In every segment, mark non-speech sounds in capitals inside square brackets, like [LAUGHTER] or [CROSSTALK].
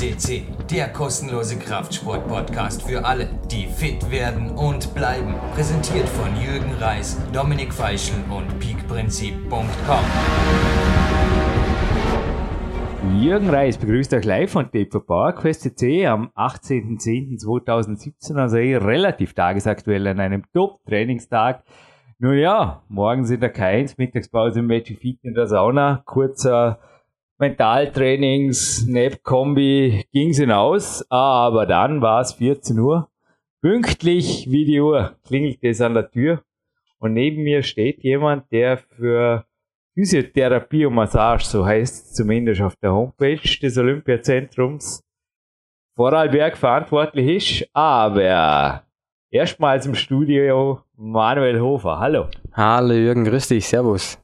FCC, der kostenlose Kraftsport-Podcast für alle, die fit werden und bleiben. Präsentiert von Jürgen Reis, Dominik Feischl und peakprinzip.com. Jürgen Reis begrüßt euch live von Taper PowerQuest CC am 18.10.2017, also eh relativ tagesaktuell an einem Top-Trainingstag. Nun ja, morgen sind der Keins, Mittagspause im Magic Fit in der Sauna, kurzer Mentaltrainings, Nap-Kombi ging's hinaus, aber dann war es 14 Uhr. Pünktlich wie die Uhr klingelt es an der Tür und neben mir steht jemand, der für Physiotherapie und Massage, so heißt es zumindest auf der Homepage des Olympiazentrums, Vorarlberg verantwortlich ist, aber erstmals im Studio Manuel Hofer. Hallo. Hallo Jürgen, grüß dich, servus.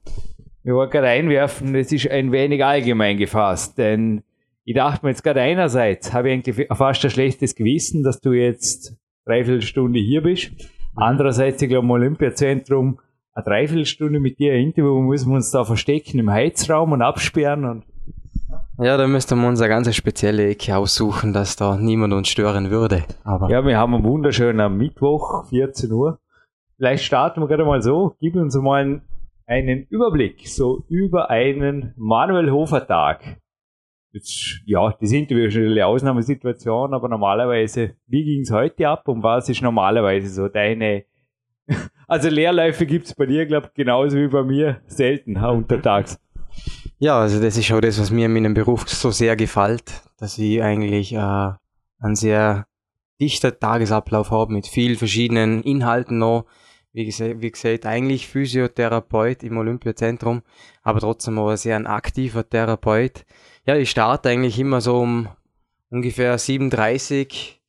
Ich wollte gerade einwerfen, es ist ein wenig allgemein gefasst, denn ich dachte mir jetzt gerade einerseits, habe ich eigentlich fast ein schlechtes Gewissen, dass du jetzt dreiviertel Stunde hier bist. Andererseits, ich glaube, im Olympiazentrum eine Dreiviertelstunde mit dir ein Interview, müssen wir uns da verstecken im Heizraum und absperren und ja, da müssten wir uns eine ganz spezielle Ecke aussuchen, dass da niemand uns stören würde. Aber ja, wir haben einen wunderschönen Mittwoch, 14 Uhr. Vielleicht starten wir gerade mal so. Gib uns mal einen einen Überblick so über einen Manuel Hofer Tag. Jetzt, ja, das Interview ist eine Ausnahmesituation, aber normalerweise, wie ging es heute ab und was ist normalerweise so deine, [LAUGHS] also Leerläufe gibt es bei dir, glaube ich, genauso wie bei mir selten untertags. Ja, also das ist auch das, was mir in meinem Beruf so sehr gefällt, dass ich eigentlich äh, einen sehr dichter Tagesablauf habe mit vielen verschiedenen Inhalten noch wie gesagt, wie gesagt, eigentlich Physiotherapeut im Olympiazentrum, aber trotzdem auch sehr ein aktiver Therapeut. Ja, ich starte eigentlich immer so um ungefähr 37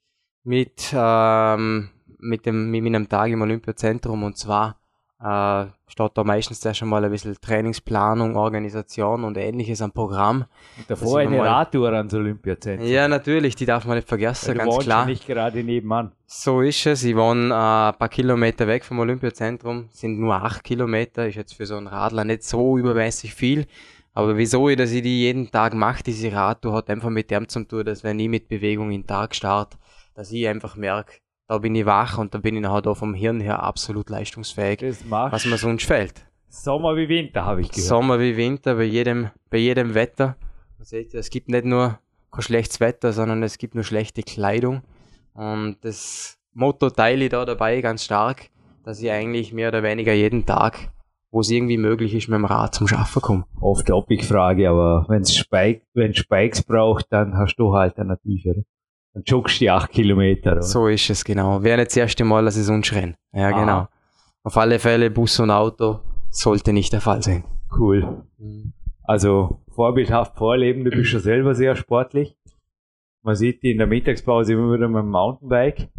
mit, ähm, mit, dem, mit meinem Tag im Olympiazentrum und zwar äh, steht da meistens ja schon mal ein bisschen Trainingsplanung, Organisation und ähnliches am Programm. Und davor eine Radtour ans Olympiazentrum. Ja, natürlich, die darf man nicht vergessen, Weil ganz klar. nicht gerade nebenan. So ist es. Ich wohne äh, ein paar Kilometer weg vom Olympiazentrum, sind nur acht Kilometer, ist jetzt für so einen Radler nicht so übermäßig viel. Aber wieso ich, dass ich die jeden Tag mache, diese Radtour, hat einfach mit dem zu tun, dass wenn ich mit Bewegung in den Tag starte, dass ich einfach merke, da bin ich wach und da bin ich nachher da vom Hirn her absolut leistungsfähig, was mir sonst fehlt. Sommer wie Winter, habe ich gehört. Sommer wie Winter, bei jedem, bei jedem Wetter. es gibt nicht nur kein schlechtes Wetter, sondern es gibt nur schlechte Kleidung. Und das Motto teile ich da dabei ganz stark, dass ich eigentlich mehr oder weniger jeden Tag, wo es irgendwie möglich ist, mit dem Rad zum Schaffen komme. Oft ob ich frage, aber wenn Spikes braucht, dann hast du Alternative, oder? Dann joggst du die 8 Kilometer. Oder? So ist es, genau. Wäre nicht das erste Mal, dass es uns rennen. Ja, ah. genau. Auf alle Fälle Bus und Auto sollte nicht der Fall sein. Cool. Mhm. Also vorbildhaft vorleben, du bist schon selber sehr sportlich. Man sieht die in der Mittagspause immer wieder mit dem Mountainbike.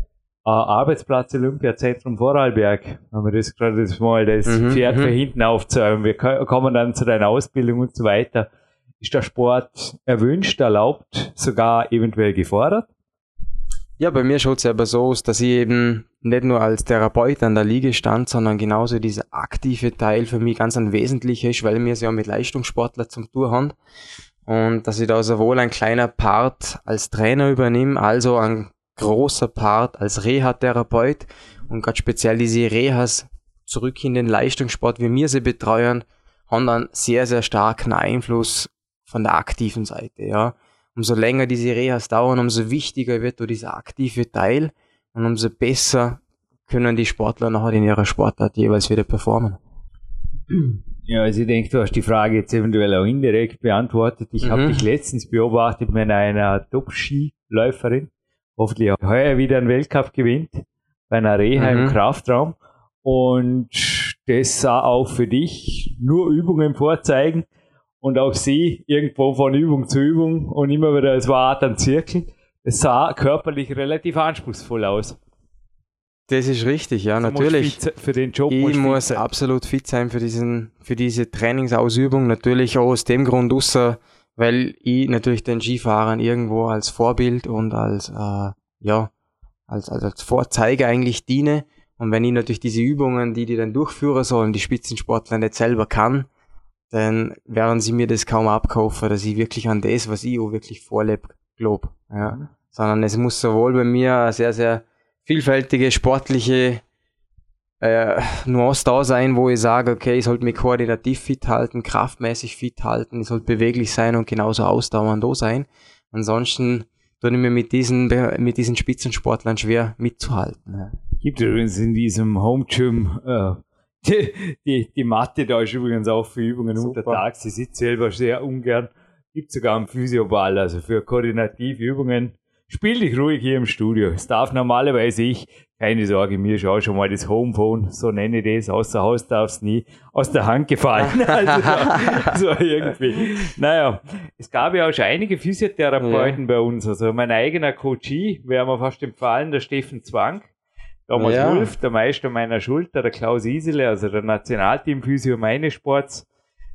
Uh, Arbeitsplatz Olympiazentrum Vorarlberg, haben wir das gerade das mal das mhm, Pferd für mhm. hinten aufzäumen. Wir kommen dann zu deiner Ausbildung und so weiter. Ist der Sport erwünscht, erlaubt, sogar eventuell gefordert? Ja, bei mir schaut es aber so aus, dass ich eben nicht nur als Therapeut an der Liege stand, sondern genauso dieser aktive Teil für mich ganz ein wesentlicher ist, weil wir es ja mit Leistungssportler zum Tour haben. Und dass ich da sowohl ein kleiner Part als Trainer übernehme, also ein großer Part als Reha-Therapeut und gerade speziell diese Rehas zurück in den Leistungssport, wie wir sie betreuen, haben dann sehr, sehr starken Einfluss von der aktiven Seite, ja umso länger diese Rehas dauern, umso wichtiger wird dieser aktive Teil und umso besser können die Sportler nachher in ihrer Sportart jeweils wieder performen. Ja, also ich denke, du hast die Frage jetzt eventuell auch indirekt beantwortet. Ich mhm. habe dich letztens beobachtet mit einer Top-Skiläuferin, hoffentlich auch heuer wieder einen Weltcup gewinnt, bei einer Reha mhm. im Kraftraum. Und das sah auch für dich nur Übungen vorzeigen, und auch sie irgendwo von Übung zu Übung und immer wieder, es war ein Zirkel. Es sah körperlich relativ anspruchsvoll aus. Das ist richtig, ja, also natürlich. für den Job ich muss absolut fit sein für diesen, für diese Trainingsausübung. Natürlich auch aus dem Grund, außer, weil ich natürlich den Skifahrern irgendwo als Vorbild und als, äh, ja, als, als, als Vorzeige eigentlich diene. Und wenn ich natürlich diese Übungen, die die dann durchführen sollen, die Spitzensportler nicht selber kann, dann werden sie mir das kaum abkaufen, dass ich wirklich an das, was ich auch wirklich vorlebe, glaube. Ja. Mhm. Sondern es muss sowohl bei mir eine sehr, sehr vielfältige sportliche äh, Nuance da sein, wo ich sage, okay, ich sollte mich koordinativ fit halten, kraftmäßig fit halten, ich sollte beweglich sein und genauso ausdauernd da sein. Ansonsten tue ich mir mit diesen, mit diesen Spitzensportlern schwer mitzuhalten. Ja. Gibt übrigens in diesem Home Gym äh, die, die, die Matte da ist übrigens auch für Übungen Super. untertags. Sie sitzt selber sehr ungern. Gibt sogar einen Physioball, also für koordinative Übungen. Spiel dich ruhig hier im Studio. Es darf normalerweise ich, keine Sorge, mir ist auch schon mal das Homephone, so nenne ich das, außer Haus darf es nie aus der Hand gefallen. [LAUGHS] also so, so, irgendwie. Naja, es gab ja auch schon einige Physiotherapeuten ja. bei uns. Also mein eigener Coachie, wäre mir fast empfallen, der Steffen Zwang. Thomas ja. Wolf, der Meister meiner Schulter, der Klaus Isele, also der Nationalteam-Physio meines Sports,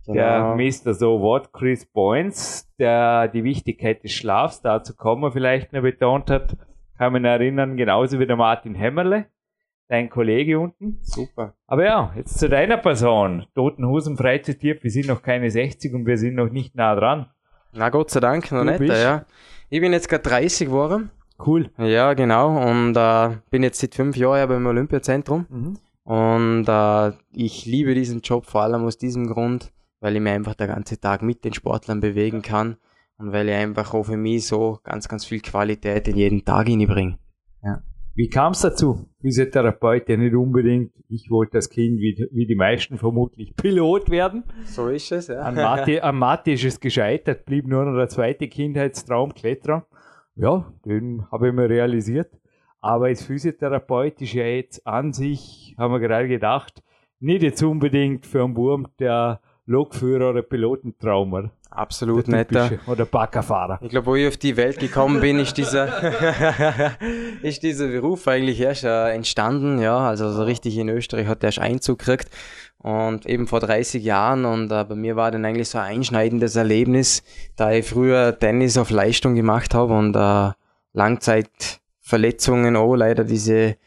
genau. der Mr. So What Chris Boynes, der die Wichtigkeit des Schlafs, dazu kommen vielleicht noch betont hat, kann man erinnern, genauso wie der Martin Hämmerle, dein Kollege unten. Super. Aber ja, jetzt zu deiner Person. Totenhusen frei zitiert, wir sind noch keine 60 und wir sind noch nicht nah dran. Na Gott sei Dank, noch nicht, ja. Ich bin jetzt gerade 30 geworden. Cool. Ja, genau. Und äh, bin jetzt seit fünf Jahren beim Olympiazentrum. Mhm. Und äh, ich liebe diesen Job vor allem aus diesem Grund, weil ich mich einfach den ganzen Tag mit den Sportlern bewegen kann und weil ich einfach auch für mich so ganz, ganz viel Qualität in jeden Tag hineinbringe. Ja. Wie kam es dazu? Physiotherapeut, ja nicht unbedingt, ich wollte als Kind, wie, wie die meisten vermutlich, Pilot werden. So ist es, ja. An Mathe, an Mathe ist es gescheitert, blieb nur noch der zweite Kindheitstraum, Kletterer ja, den habe ich mir realisiert. Aber als Physiotherapeut ist ja jetzt an sich, haben wir gerade gedacht, nicht jetzt unbedingt für einen Wurm der Lokführer oder Pilotentraumer. Absolut netter. Oder Baggerfahrer. Ich glaube, wo ich auf die Welt gekommen bin, ist dieser, [LAUGHS] ist dieser Beruf eigentlich erst äh, entstanden. Ja, also so richtig in Österreich hat der erst Einzug gekriegt. Und eben vor 30 Jahren und äh, bei mir war dann eigentlich so ein einschneidendes Erlebnis, da ich früher Tennis auf Leistung gemacht habe und äh, Langzeitverletzungen, oh leider diese,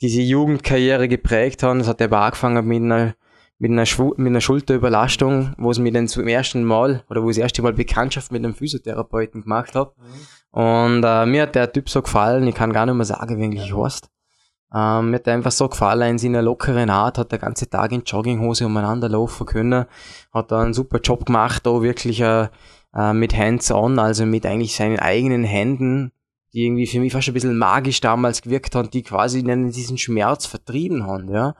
diese Jugendkarriere geprägt haben. Das hat aber angefangen mit einer mit einer, Schw mit einer Schulterüberlastung, wo es mir dann zum ersten Mal oder wo ich das erste Mal Bekanntschaft mit einem Physiotherapeuten gemacht habe. Mhm. Und äh, mir hat der Typ so gefallen, ich kann gar nicht mehr sagen, wie eigentlich heißt. Ähm, mir hat einfach so gefallen, in seiner lockeren Art, hat der ganze Tag in Jogginghose umeinander laufen können, hat da einen super Job gemacht, da wirklich äh, äh, mit Hands-on, also mit eigentlich seinen eigenen Händen, die irgendwie für mich fast ein bisschen magisch damals gewirkt haben, die quasi diesen Schmerz vertrieben haben, ja.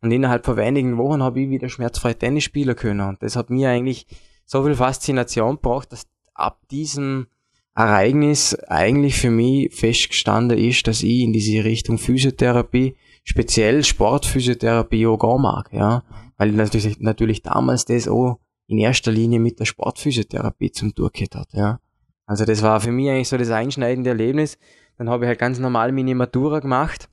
Und innerhalb von wenigen Wochen habe ich wieder schmerzfrei Tennis spielen können. Und das hat mir eigentlich so viel Faszination gebracht, dass ab diesem Ereignis eigentlich für mich festgestanden ist, dass ich in diese Richtung Physiotherapie, speziell Sportphysiotherapie auch gehen mag, ja. Weil ich natürlich, natürlich damals das auch in erster Linie mit der Sportphysiotherapie zum Durchgehen hat, ja. Also das war für mich eigentlich so das einschneidende Erlebnis. Dann habe ich halt ganz normal meine Matura gemacht.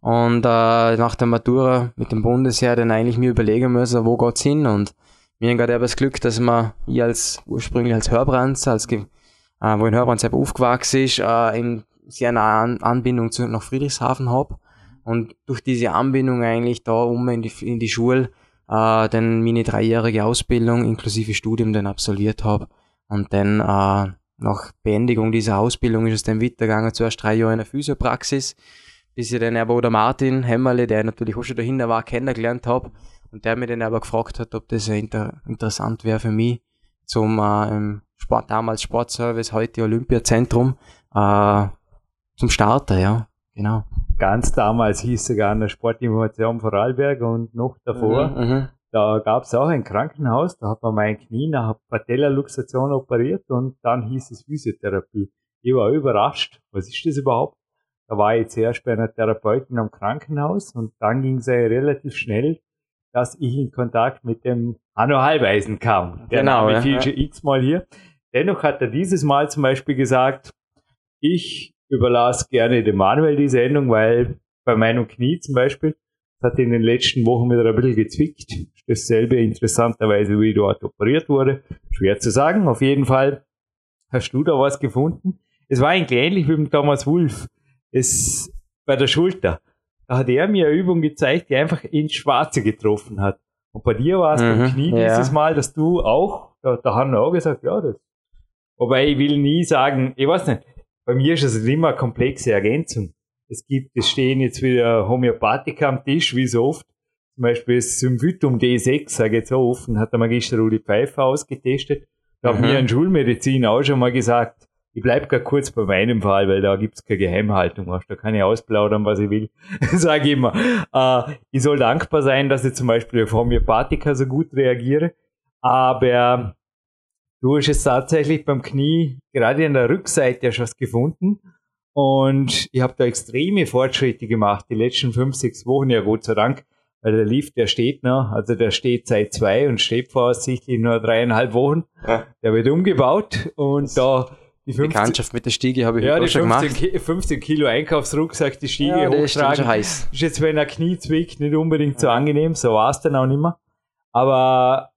Und äh, nach der Matura mit dem Bundesheer dann eigentlich mir überlegen müssen, wo geht's hin? Und mir haben gerade das Glück, dass man ich als ursprünglich als Hörbrands, als äh, wo in Hörbrands selber aufgewachsen ist, äh, in sehr nahe Anbindung zu, nach Friedrichshafen habe und durch diese Anbindung eigentlich da um in die, in die Schule äh, dann meine dreijährige Ausbildung inklusive Studium dann absolviert habe und dann äh, nach Beendigung dieser Ausbildung ist es dann weitergegangen, zuerst drei Jahre in der Physiopraxis, bis ich dann aber der Martin Hämmerle, der natürlich auch schon dahinter war, kennengelernt habe und der mir dann aber gefragt hat, ob das inter interessant wäre für mich zum äh, Sport, damals Sportservice, heute Olympiazentrum, äh, zum Starter, ja, genau. Ganz damals hieß sogar eine Sportinformation Vorarlberg und noch davor mhm, mhm. Da gab es auch ein Krankenhaus, da hat man mein Knie nach Patella-Luxation operiert und dann hieß es Physiotherapie. Ich war überrascht, was ist das überhaupt? Da war ich zuerst bei einer Therapeutin am Krankenhaus und dann ging es ja relativ schnell, dass ich in Kontakt mit dem Hanno Halbeisen kam. Der genau, Name ja, schon x-mal hier. Dennoch hat er dieses Mal zum Beispiel gesagt, ich überlasse gerne dem Manuel die Sendung, weil bei meinem Knie zum Beispiel, hat in den letzten Wochen wieder ein bisschen gezwickt. Dasselbe interessanterweise, wie dort operiert wurde. Schwer zu sagen. Auf jeden Fall hast du da was gefunden. Es war eigentlich ähnlich wie mit Thomas Wulff. Es, bei der Schulter. Da hat er mir eine Übung gezeigt, die einfach ins Schwarze getroffen hat. Und bei dir war es mhm, beim Knie ja. dieses Mal, dass du auch, da, da haben wir auch gesagt, ja, das Wobei ich will nie sagen, ich weiß nicht, bei mir ist es immer eine komplexe Ergänzung. Es gibt, es stehen jetzt wieder Homöopathika am Tisch, wie so oft. Zum Beispiel das Symphytum D6, sage ich jetzt so offen, hat der Magister Rudi Pfeiffer ausgetestet. Da mhm. hat mir in Schulmedizin auch schon mal gesagt, ich bleib gar kurz bei meinem Fall, weil da gibt's keine Geheimhaltung, da kann ich ausplaudern, was ich will. [LAUGHS] Sage ich immer. Äh, ich soll dankbar sein, dass ich zum Beispiel auf Homöopathika so gut reagiere, aber du hast es tatsächlich beim Knie gerade an der Rückseite ja schon gefunden und ich habe da extreme Fortschritte gemacht, die letzten fünf, sechs Wochen ja Gott sei Dank, weil der Lift, der steht noch, also der steht seit zwei und steht voraussichtlich nur dreieinhalb Wochen. Ja. Der wird umgebaut und da die 15, Bekanntschaft mit der Stiege habe ich ja, die schon 15, gemacht. 15 Kilo Einkaufsrucksack, die Stiege ja, hochtragen. Ist, heiß. ist jetzt, wenn er Knie zwickt, nicht unbedingt so angenehm, so war es dann auch nicht mehr. Aber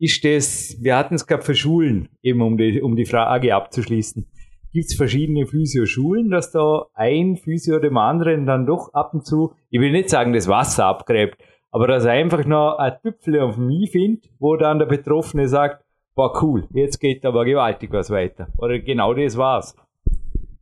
ist das, wir hatten es gehabt für Schulen, eben um die, um die Frage abzuschließen. Gibt es verschiedene Physioschulen, dass da ein Physio dem anderen dann doch ab und zu, ich will nicht sagen, das Wasser abgräbt, aber dass er einfach noch ein Tüpfel auf mich findet, wo dann der Betroffene sagt, war cool, jetzt geht aber gewaltig was weiter. Oder genau das war's.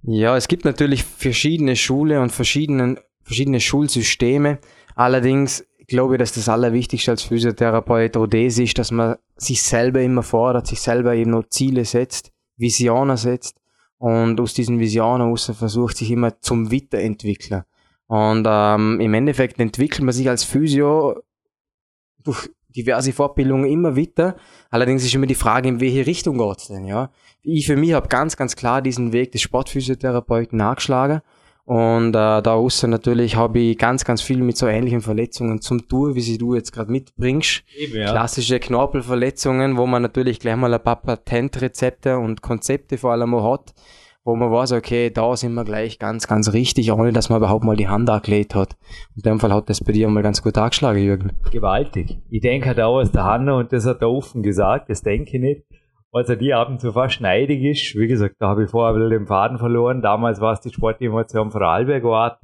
Ja, es gibt natürlich verschiedene Schule und verschiedene, verschiedene Schulsysteme. Allerdings glaube ich, dass das Allerwichtigste als Physiotherapeut auch das ist, dass man sich selber immer fordert, sich selber eben noch Ziele setzt, Visionen setzt und aus diesen Visionen aus versucht, sich immer zum Weiterentwickeln. Und ähm, im Endeffekt entwickelt man sich als Physio durch diverse Fortbildungen immer weiter. Allerdings ist immer die Frage, in welche Richtung geht's denn, ja. Ich für mich habe ganz, ganz klar diesen Weg des Sportphysiotherapeuten nachgeschlagen. Und äh, da außen natürlich habe ich ganz, ganz viel mit so ähnlichen Verletzungen zum Tour, wie sie du jetzt gerade mitbringst. Eben, ja. Klassische Knorpelverletzungen, wo man natürlich gleich mal ein paar Patentrezepte und Konzepte vor allem auch hat, wo man weiß, okay, da sind wir gleich ganz, ganz richtig, ohne dass man überhaupt mal die Hand angelegt hat. In dem Fall hat das bei dir mal ganz gut angeschlagen, Jürgen. Gewaltig. Ich denke halt auch aus der Hand und das hat er offen gesagt, das denke ich nicht. Also die ab und zu fast schneidig ist. Wie gesagt, da habe ich vorher wieder den Faden verloren. Damals war es die Sportemotion Vorarlberg Ort.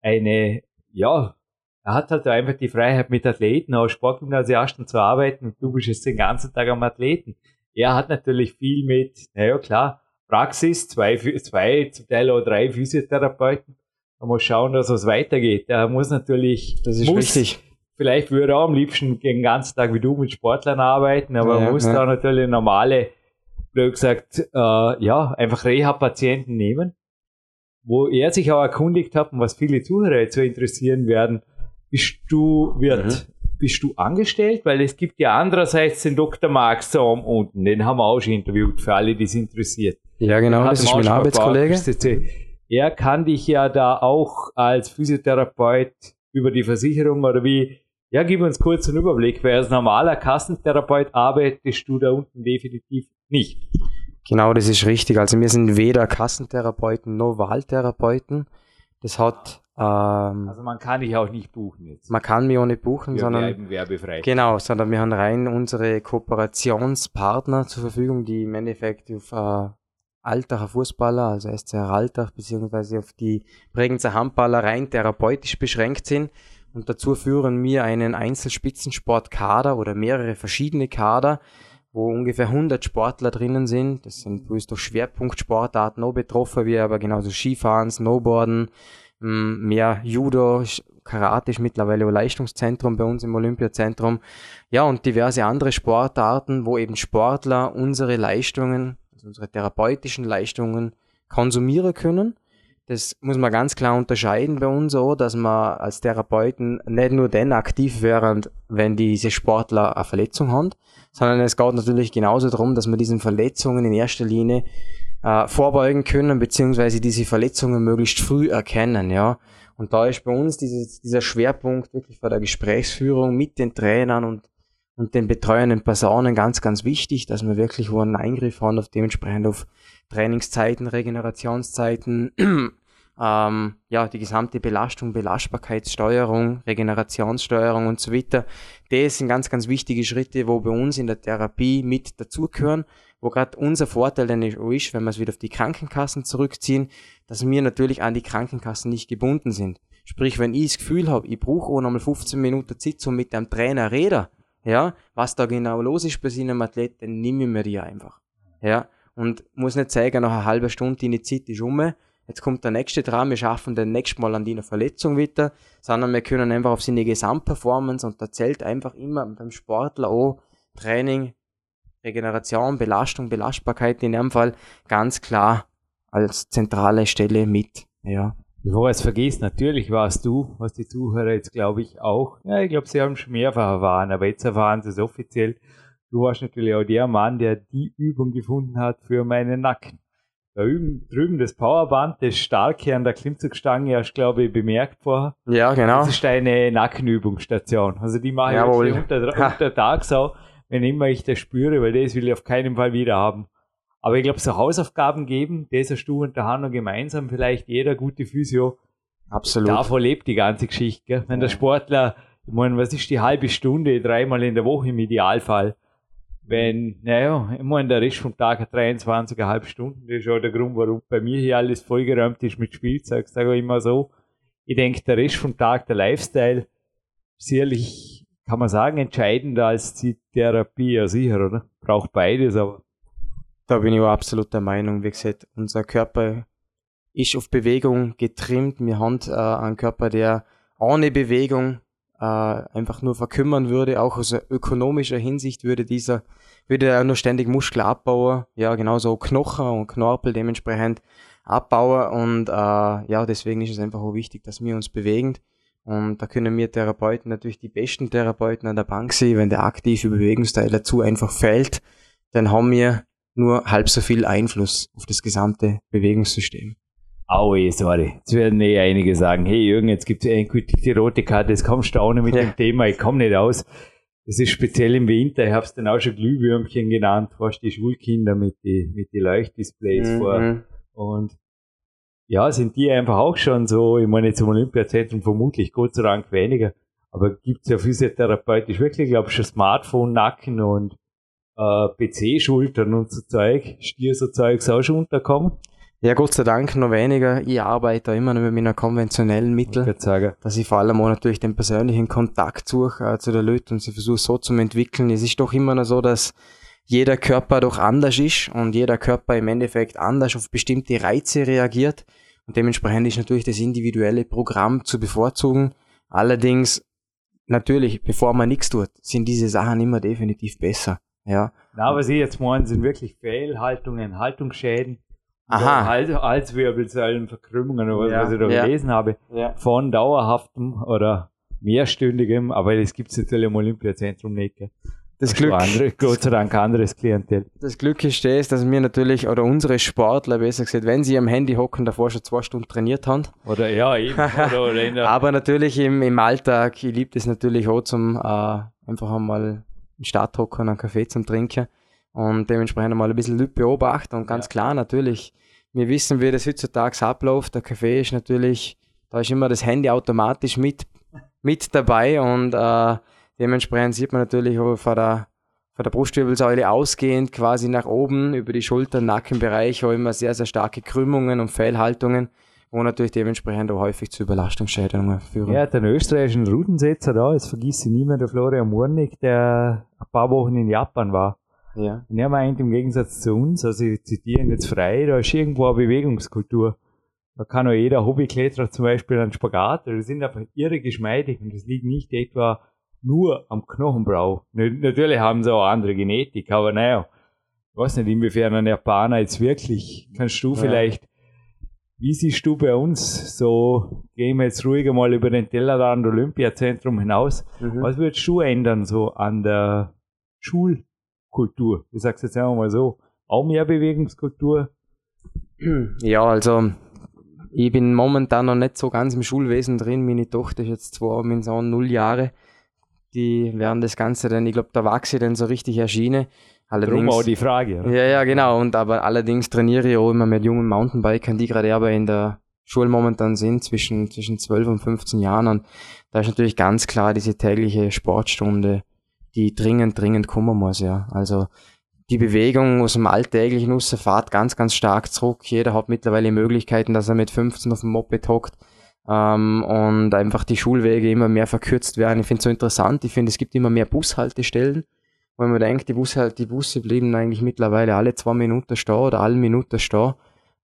Eine, ja, er hat halt einfach die Freiheit mit Athleten, auch Sportgymnasiasten zu arbeiten und du bist jetzt den ganzen Tag am Athleten. Er hat natürlich viel mit, naja klar, Praxis, zwei, zwei, zum Teil auch drei Physiotherapeuten. Man muss schauen, dass es weitergeht. Er muss natürlich, das ist muss, richtig. Vielleicht würde er auch am liebsten den ganzen Tag wie du mit Sportlern arbeiten, aber ja, muss ja. da natürlich normale, blöd gesagt, äh, ja, einfach Reha-Patienten nehmen. Wo er sich auch erkundigt hat und was viele Zuhörer jetzt so interessieren werden, bist du, wird, mhm bist du angestellt? Weil es gibt ja andererseits den Dr. Marx da unten, den haben wir auch schon interviewt, für alle, die es interessiert. Ja, genau, das ist mein Arbeitskollege. Er kann dich ja da auch als Physiotherapeut über die Versicherung oder wie, ja, gib uns kurz einen Überblick, weil als normaler Kassentherapeut arbeitest du da unten definitiv nicht. Genau, das ist richtig. Also wir sind weder Kassentherapeuten noch Wahltherapeuten. Das hat ähm, also man kann dich auch nicht buchen jetzt. Man kann mich auch nicht buchen, wir sondern werbefrei. Genau, sondern wir haben rein unsere Kooperationspartner zur Verfügung, die im Endeffekt auf äh, Altacher Fußballer, also SCR Altach, beziehungsweise auf die Bregenzer Handballer rein therapeutisch beschränkt sind. Und dazu führen wir einen Einzelspitzensportkader oder mehrere verschiedene Kader, wo ungefähr 100 Sportler drinnen sind. Das sind bloß durch Schwerpunktsportarten noch betroffen, wie aber genauso Skifahren, Snowboarden, mehr Judo, Karate ist mittlerweile ein Leistungszentrum bei uns im Olympiazentrum. Ja, und diverse andere Sportarten, wo eben Sportler unsere Leistungen, also unsere therapeutischen Leistungen konsumieren können. Das muss man ganz klar unterscheiden bei uns so, dass man als Therapeuten nicht nur dann aktiv wären, wenn diese Sportler eine Verletzung haben, sondern es geht natürlich genauso darum, dass man diesen Verletzungen in erster Linie äh, vorbeugen können, beziehungsweise diese Verletzungen möglichst früh erkennen, ja. Und da ist bei uns dieses, dieser Schwerpunkt wirklich bei der Gesprächsführung mit den Trainern und, und den betreuenden Personen ganz, ganz wichtig, dass wir wirklich einen Eingriff haben, auf dementsprechend auf Trainingszeiten, Regenerationszeiten, [CLEARS THROAT] ähm, ja, die gesamte Belastung, Belastbarkeitssteuerung, Regenerationssteuerung und so weiter. Das sind ganz, ganz wichtige Schritte, wo bei uns in der Therapie mit dazugehören wo gerade unser Vorteil dann ist, wenn wir es wieder auf die Krankenkassen zurückziehen, dass wir natürlich an die Krankenkassen nicht gebunden sind. Sprich, wenn ich das Gefühl habe, ich brauche auch nochmal 15 Minuten um mit dem Trainer reden, ja, was da genau los ist bei seinem Athleten, dann nehme ich mir die einfach. Ja, und muss nicht sagen, nach einer halben Stunde deine Zeit ist um, jetzt kommt der nächste dran, wir schaffen den nächsten Mal an deiner Verletzung wieder, sondern wir können einfach auf seine Gesamtperformance und da zählt einfach immer beim Sportler auch Training, Regeneration, Belastung, Belastbarkeit in dem Fall ganz klar als zentrale Stelle mit. Ja. Bevor es vergisst, natürlich warst du, was die Zuhörer jetzt glaube ich auch, ja, ich glaube, sie haben schon mehrfach erfahren, aber jetzt erfahren sie es offiziell. Du warst natürlich auch der Mann, der die Übung gefunden hat für meinen Nacken. Da üben, drüben das Powerband, das starke an der Klimmzugstange, hast glaube ich bemerkt vorher. Ja, genau. Das ist eine Nackenübungsstation. Also die mache ich unter, unter Tagsau, wenn immer ich das spüre, weil das will ich auf keinen Fall wieder haben. Aber ich glaube, so Hausaufgaben geben, das hast du und der Hanno gemeinsam, vielleicht jeder gute Physio. Absolut. Davon lebt die ganze Geschichte. Gell? Wenn der Sportler, ich meine, was ist die halbe Stunde, dreimal in der Woche im Idealfall? Wenn, naja, meine, der Rest vom Tag hat 23,5 Stunden, das ist auch der Grund, warum bei mir hier alles vollgeräumt ist mit Spielzeug, sage ich immer so. Ich denke, der Rest vom Tag, der Lifestyle, sicherlich, kann man sagen, entscheidender als die Therapie, ja sicher, oder? Braucht beides, aber da bin ich auch absolut der Meinung. Wie gesagt, unser Körper ist auf Bewegung getrimmt. Wir haben äh, einen Körper, der ohne Bewegung äh, einfach nur verkümmern würde. Auch aus ökonomischer Hinsicht würde dieser, würde er nur ständig Muskel abbauen. Ja, genauso Knochen und Knorpel dementsprechend abbauen. Und äh, ja, deswegen ist es einfach auch wichtig, dass wir uns bewegen. Und da können wir Therapeuten natürlich die besten Therapeuten an der Bank sehen. Wenn der aktive Bewegungsteil dazu einfach fällt, dann haben wir nur halb so viel Einfluss auf das gesamte Bewegungssystem. Aue, sorry. Jetzt werden eh einige sagen, hey Jürgen, jetzt gibt es endgültig die rote Karte, jetzt kommst du auch nicht mit ja. dem Thema, ich komme nicht aus. Das ist speziell im Winter, ich habe es dann auch schon Glühwürmchen genannt, fast die Schulkinder mit die, mit die Leuchtdisplays mhm. vor. Und ja, sind die einfach auch schon so, ich meine zum Olympiazentrum vermutlich Gott sei Dank weniger, aber gibt es ja physiotherapeutisch wirklich, glaube ich, schon Smartphone-Nacken und äh, PC-Schultern und so Zeug, Stier so Zeugs auch schon unterkommen? Ja, Gott sei Dank noch weniger. Ich arbeite immer noch mit meiner konventionellen Mittel, ich sagen. dass ich vor allem auch natürlich den persönlichen Kontakt suche äh, zu der Leute und sie versuche so zu entwickeln. Es ist doch immer noch so, dass jeder Körper doch anders ist und jeder Körper im Endeffekt anders auf bestimmte Reize reagiert. Und dementsprechend ist natürlich das individuelle Programm zu bevorzugen. Allerdings, natürlich, bevor man nichts tut, sind diese Sachen immer definitiv besser. Ja. Na, was ich jetzt meine, sind wirklich Fehlhaltungen, Haltungsschäden. Aha. Hals, Halswirbelsäulenverkrümmungen oder ja, was ich da ja. gelesen habe. Ja. Von dauerhaftem oder mehrstündigem, aber das gibt es natürlich im Olympiazentrum nicht. Gell? Das Glück, andere, Gott sei Dank anderes Klientel. Das Glück ist das, dass wir natürlich, oder unsere Sportler besser gesagt, wenn sie am Handy hocken, davor schon zwei Stunden trainiert haben. Oder ja, eben. [LAUGHS] Oder, oder Aber natürlich im, im Alltag, ich liebe das natürlich auch zum äh, einfach einmal in Stadt hocken, einen Kaffee zum Trinken und dementsprechend mal ein bisschen Leute beobachten und ganz ja. klar natürlich, wir wissen, wie das heutzutage abläuft. Der Kaffee ist natürlich, da ist immer das Handy automatisch mit, mit dabei und äh, dementsprechend sieht man natürlich auch von der, von der Brustwirbelsäule ausgehend quasi nach oben über die Schulter, Nackenbereich auch immer sehr, sehr starke Krümmungen und Fehlhaltungen wo natürlich dementsprechend auch häufig zu Überlastungsschädigungen führen. Ja, der österreichischen Rudensetzer da, jetzt vergisst ich niemand, der Florian Murnig, der ein paar Wochen in Japan war. Ja. Und er meint im Gegensatz zu uns, also ich zitiere ihn jetzt frei, da ist irgendwo eine Bewegungskultur. Da kann auch jeder Hobbykletterer zum Beispiel einen Spagat, die sind einfach irre geschmeidig und das liegt nicht etwa nur am Knochenbrau. Natürlich haben sie auch andere Genetik, aber naja, ich weiß nicht, inwiefern ein Japaner jetzt wirklich, kannst du ja. vielleicht wie siehst du bei uns, so gehen wir jetzt ruhiger mal über den Tellerrand Olympiazentrum hinaus, mhm. was würdest du ändern so an der Schulkultur? Ich sag's jetzt einfach mal so, auch mehr Bewegungskultur? Ja, also ich bin momentan noch nicht so ganz im Schulwesen drin. Meine Tochter ist jetzt zwei, mein Sohn null Jahre. Die werden das Ganze dann, ich glaube, da wachse ich dann so richtig erschienen. Allerdings, Drum auch die Frage. Oder? Ja, ja, genau. Und aber allerdings trainiere ich auch immer mit jungen Mountainbikern, die gerade aber in der Schule momentan sind, zwischen, zwischen 12 und 15 Jahren. Und da ist natürlich ganz klar diese tägliche Sportstunde, die dringend, dringend kommen muss, ja. Also, die Bewegung aus dem alltäglichen Ausfahrt ganz, ganz stark zurück. Jeder hat mittlerweile Möglichkeiten, dass er mit 15 auf dem Moped hockt. Ähm, und einfach die Schulwege immer mehr verkürzt werden. Ich finde es so interessant. Ich finde, es gibt immer mehr Bushaltestellen wo man denkt, die Busse, halt, die Busse blieben eigentlich mittlerweile alle zwei Minuten stehen oder alle Minuten stehen.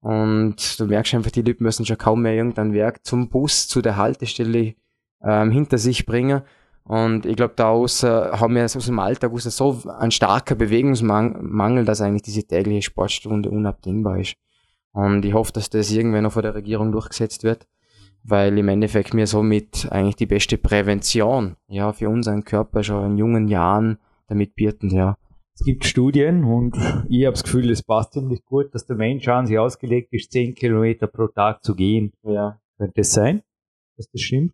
Und du merkst einfach, die Leute müssen schon kaum mehr irgendein Werk zum Bus, zu der Haltestelle ähm, hinter sich bringen. Und ich glaube, daraus äh, haben wir aus dem Alltag so ein starker Bewegungsmangel, dass eigentlich diese tägliche Sportstunde unabdingbar ist. Und ich hoffe, dass das irgendwann noch von der Regierung durchgesetzt wird, weil im Endeffekt mir somit eigentlich die beste Prävention ja, für unseren Körper schon in jungen Jahren damit bieten, ja. Es gibt Studien und ich habe das Gefühl, es passt ziemlich gut, dass der Mensch an sich ausgelegt ist, 10 Kilometer pro Tag zu gehen. Ja. Könnte es sein, dass das stimmt?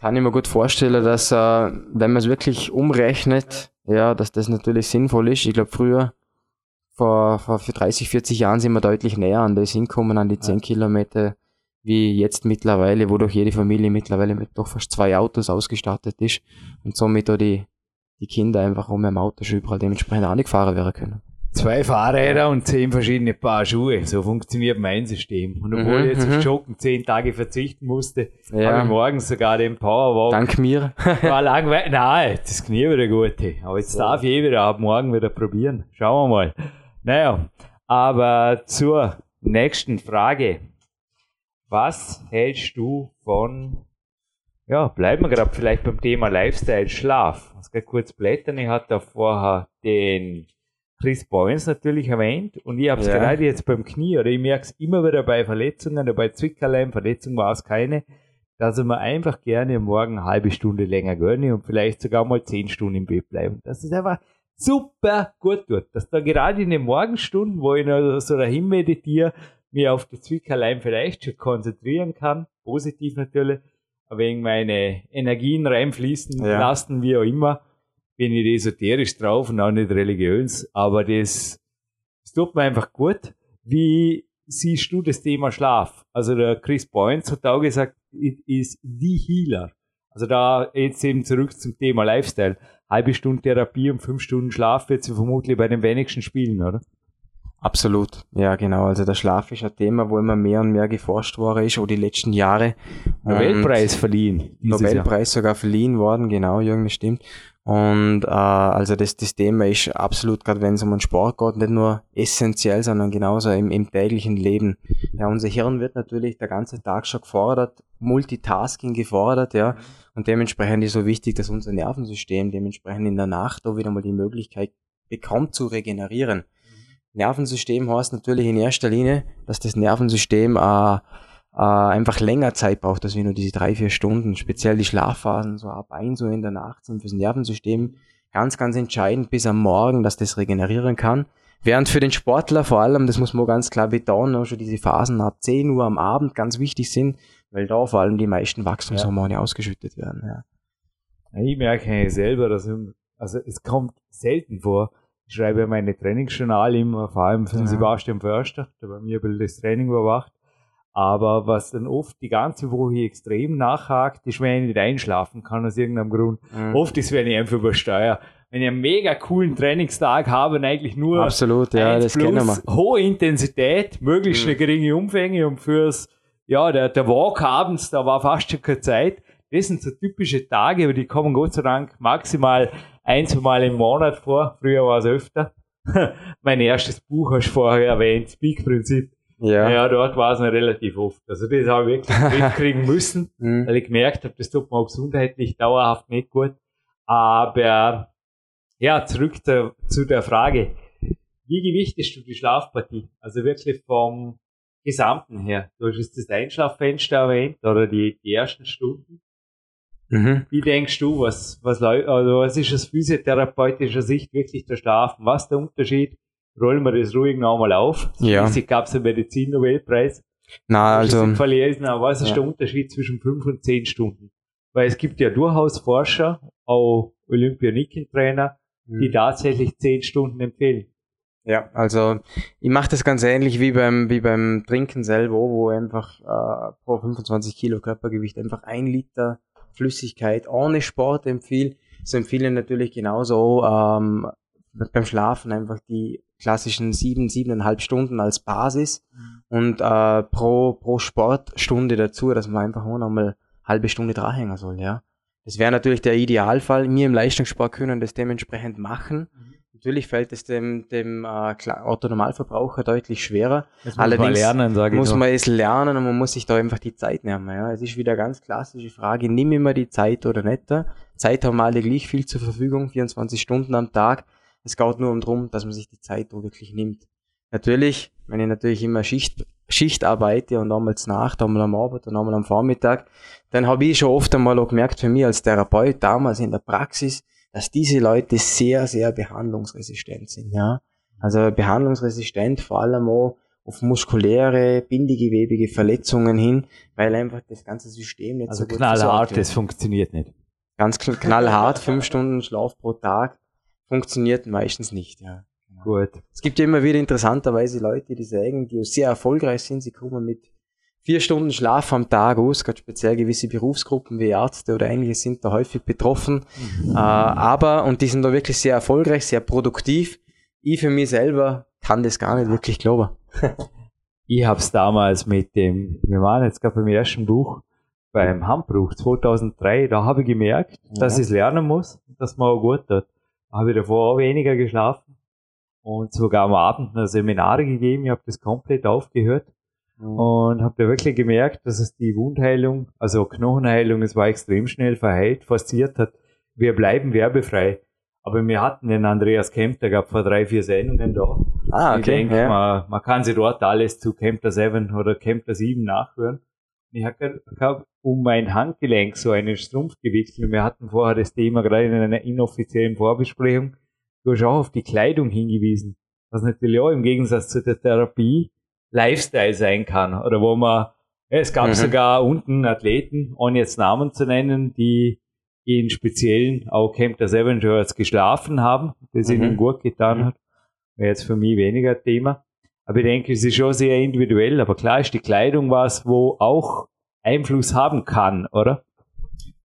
Kann ich mir gut vorstellen, dass äh, wenn man es wirklich umrechnet, ja, dass das natürlich sinnvoll ist. Ich glaube, früher, vor, vor 30, 40 Jahren sind wir deutlich näher an das hinkommen, an die 10 ja. Kilometer, wie jetzt mittlerweile, wo doch jede Familie mittlerweile mit doch fast zwei Autos ausgestattet ist und somit auch die, die Kinder einfach um im Auto schon überall dementsprechend auch nicht gefahren werden können. Zwei Fahrräder und zehn verschiedene Paar Schuhe. So funktioniert mein System. Und obwohl mhm, ich jetzt auf mhm. Joggen zehn Tage verzichten musste, ja. habe ich morgens sogar den Powerwalk. Dank mir. [LAUGHS] war langweilig. Nein, das Knie wieder gut. Aber jetzt darf ich eh wieder ab morgen wieder probieren. Schauen wir mal. Naja, aber zur nächsten Frage. Was hältst du von, ja, bleiben wir gerade vielleicht beim Thema Lifestyle, Schlaf. Ich muss kurz blättern. Ich hatte vorher den Chris Boyens natürlich erwähnt und ich habe es ja. gerade jetzt beim Knie oder ich merke es immer wieder bei Verletzungen oder bei Zwickerlein, Verletzung war es keine, dass ich mir einfach gerne morgen eine halbe Stunde länger gönne und vielleicht sogar mal zehn Stunden im Bett bleiben. Das ist einfach super gut tut. Dass da gerade in den Morgenstunden, wo ich noch so dahin meditiere, mir auf die Zwickerlein vielleicht schon konzentrieren kann, positiv natürlich, wegen meine Energien reinfließen ja. lassen, wie auch immer bin ich esoterisch drauf und auch nicht religiös, aber das, das tut mir einfach gut. Wie siehst du das Thema Schlaf? Also der Chris Boyens hat auch gesagt, it is the healer. Also da jetzt eben zurück zum Thema Lifestyle. Halbe Stunde Therapie und fünf Stunden Schlaf wird sie vermutlich bei den wenigsten spielen, oder? Absolut, ja genau. Also der Schlaf ist ein Thema, wo immer mehr und mehr geforscht worden ist, auch die letzten Jahre. Nobelpreis verliehen. Nobelpreis Jahr. sogar verliehen worden, genau, Jürgen, stimmt. Und äh, also das, das Thema ist absolut, gerade wenn es um den Sport geht, nicht nur essentiell, sondern genauso im, im täglichen Leben. Ja, unser Hirn wird natürlich der ganze Tag schon gefordert, Multitasking gefordert, ja. Und dementsprechend ist so wichtig, dass unser Nervensystem dementsprechend in der Nacht auch wieder mal die Möglichkeit bekommt zu regenerieren. Nervensystem heißt natürlich in erster Linie, dass das Nervensystem äh, äh, einfach länger Zeit braucht, als wie nur diese drei, vier Stunden. Speziell die Schlafphasen so ab ein, so in der Nacht sind fürs Nervensystem ganz, ganz entscheidend bis am Morgen, dass das regenerieren kann. Während für den Sportler vor allem, das muss man ganz klar betonen, auch schon diese Phasen ab 10 Uhr am Abend ganz wichtig sind, weil da vor allem die meisten Wachstumshormone ja. ausgeschüttet werden. Ja. Ich merke selber, dass also es kommt selten vor, ich schreibe meine Trainingsjournal immer, vor allem für den ja. Sebastian Förster, der bei mir das Training überwacht. Aber was dann oft die ganze Woche extrem nachhakt, ist, wenn ich nicht einschlafen kann aus irgendeinem Grund. Mhm. Oft ist, wenn ich einfach übersteuere. Wenn ich einen mega coolen Trainingstag habe und eigentlich nur Absolut, ja, das plus wir. hohe Intensität, möglichst mhm. eine geringe Umfänge und fürs, ja, der, der Walk abends, da war fast schon keine Zeit. Das sind so typische Tage, aber die kommen Gott sei Dank maximal ein, zwei Mal im Monat vor. Früher war es öfter. [LAUGHS] mein erstes Buch hast du vorher erwähnt, Speak Prinzip. Ja. ja, dort war es noch relativ oft. Also das habe ich wirklich [LAUGHS] mitkriegen müssen, mhm. weil ich gemerkt habe, das tut mir auch gesundheitlich dauerhaft nicht gut. Aber ja, zurück zu, zu der Frage. Wie gewichtest du die Schlafpartie? Also wirklich vom Gesamten her. Du hast jetzt das Einschlaffenster erwähnt oder die, die ersten Stunden. Mhm. Wie denkst du, was, was, also was ist aus physiotherapeutischer Sicht wirklich der Schlafen? Was ist der Unterschied? Rollen wir das ruhig nochmal auf. Ja. Es gab es einen Medizin-Nobelpreis. Na, also. Verlesen, aber was ist ja. der Unterschied zwischen fünf und zehn Stunden? Weil es gibt ja durchaus Forscher, auch Olympionikentrainer, die mhm. tatsächlich zehn Stunden empfehlen. Ja, also ich mache das ganz ähnlich wie beim, wie beim Trinken selber, wo einfach äh, pro 25 Kilo Körpergewicht einfach ein Liter Flüssigkeit ohne Sport empfiehlt, so empfehlen natürlich genauso ähm, beim Schlafen einfach die klassischen sieben, siebeneinhalb Stunden als Basis mhm. und äh, pro, pro Sportstunde dazu, dass man einfach auch nochmal halbe Stunde dranhängen soll, ja. Das wäre natürlich der Idealfall. Wir im Leistungssport können das dementsprechend machen. Mhm. Natürlich fällt es dem, dem äh, Autonormalverbraucher deutlich schwerer. Das muss Allerdings man lernen, sage ich muss man es lernen und man muss sich da einfach die Zeit nehmen. Ja. Es ist wieder eine ganz klassische Frage, nimm immer die Zeit oder nicht. Zeit haben alle gleich viel zur Verfügung, 24 Stunden am Tag. Es geht nur darum, dass man sich die Zeit wirklich nimmt. Natürlich, wenn ich natürlich immer Schicht, Schicht arbeite und einmal Nacht, einmal am Abend und einmal am Vormittag, dann habe ich schon oft einmal auch gemerkt für mich als Therapeut damals in der Praxis, dass diese Leute sehr, sehr behandlungsresistent sind. Ja? Also behandlungsresistent vor allem auch auf muskuläre, bindegewebige Verletzungen hin, weil einfach das ganze System nicht also so gut knallhart, das funktioniert nicht. Ganz knallhart, fünf Stunden Schlaf pro Tag funktioniert meistens nicht. Ja. Gut. Es gibt ja immer wieder interessanterweise Leute, die sagen, die sehr erfolgreich sind, sie kommen mit vier Stunden Schlaf am Tag aus, gerade speziell gewisse Berufsgruppen wie Ärzte oder ähnliches sind da häufig betroffen. Mhm. Äh, aber, und die sind da wirklich sehr erfolgreich, sehr produktiv. Ich für mich selber kann das gar nicht wirklich glauben. [LAUGHS] ich habe es damals mit dem, wir waren jetzt gerade beim ersten Buch, beim Handbruch 2003, da habe ich gemerkt, ja. dass ich es lernen muss, dass man auch gut tut. Habe ich davor auch weniger geschlafen und sogar am Abend noch Seminare gegeben. Ich habe das komplett aufgehört Mhm. Und habe da wirklich gemerkt, dass es die Wundheilung, also Knochenheilung, es war extrem schnell verheilt, fasziniert hat. Wir bleiben werbefrei. Aber wir hatten den Andreas Kempter gehabt vor drei, vier Sendungen da. Ah, okay. Ich denke, ja. man, man kann sich dort alles zu Kempter 7 oder Kempter 7 nachhören. Ich habe hab um mein Handgelenk so einen Strumpf gewickelt und wir hatten vorher das Thema gerade in einer inoffiziellen Vorbesprechung. Du hast auch auf die Kleidung hingewiesen. Was natürlich auch im Gegensatz zu der Therapie Lifestyle sein kann. Oder wo man, ja, es gab mhm. sogar unten Athleten, ohne jetzt Namen zu nennen, die in speziellen auch Camp der Seven Shirts geschlafen haben, das mhm. ihnen gut getan hat. Wäre jetzt für mich weniger Thema. Aber ich denke, es ist schon sehr individuell. Aber klar ist die Kleidung was, wo auch Einfluss haben kann, oder?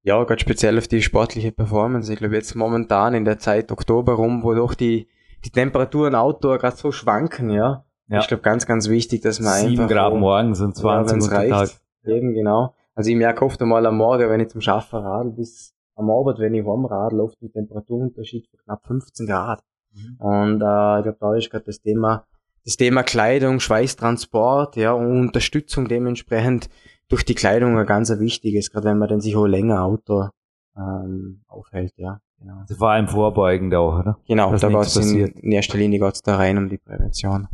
Ja, ganz speziell auf die sportliche Performance. Ich glaube jetzt momentan in der Zeit Oktober rum, wo doch die, die Temperaturen Outdoor gerade so schwanken, ja. Ja. Ich glaube, ganz, ganz wichtig, dass man 7 einfach... 7 Grad morgens und 20 ja, Tag. Eben, genau. Also ich merke oft einmal am Morgen, wenn ich zum Schaffen radel, bis am Abend, wenn ich heimradel, oft ein Temperaturunterschied von knapp 15 Grad. Mhm. Und äh, ich glaube, da ist gerade das Thema, das Thema Kleidung, Schweißtransport, ja, und Unterstützung dementsprechend durch die Kleidung ein ganz wichtiges, gerade wenn man dann sich auch länger Auto ähm, aufhält, ja. Genau. Also vor allem vorbeugend auch, oder? Genau, Dass da war es in, in erster Linie geht's da rein um die Prävention.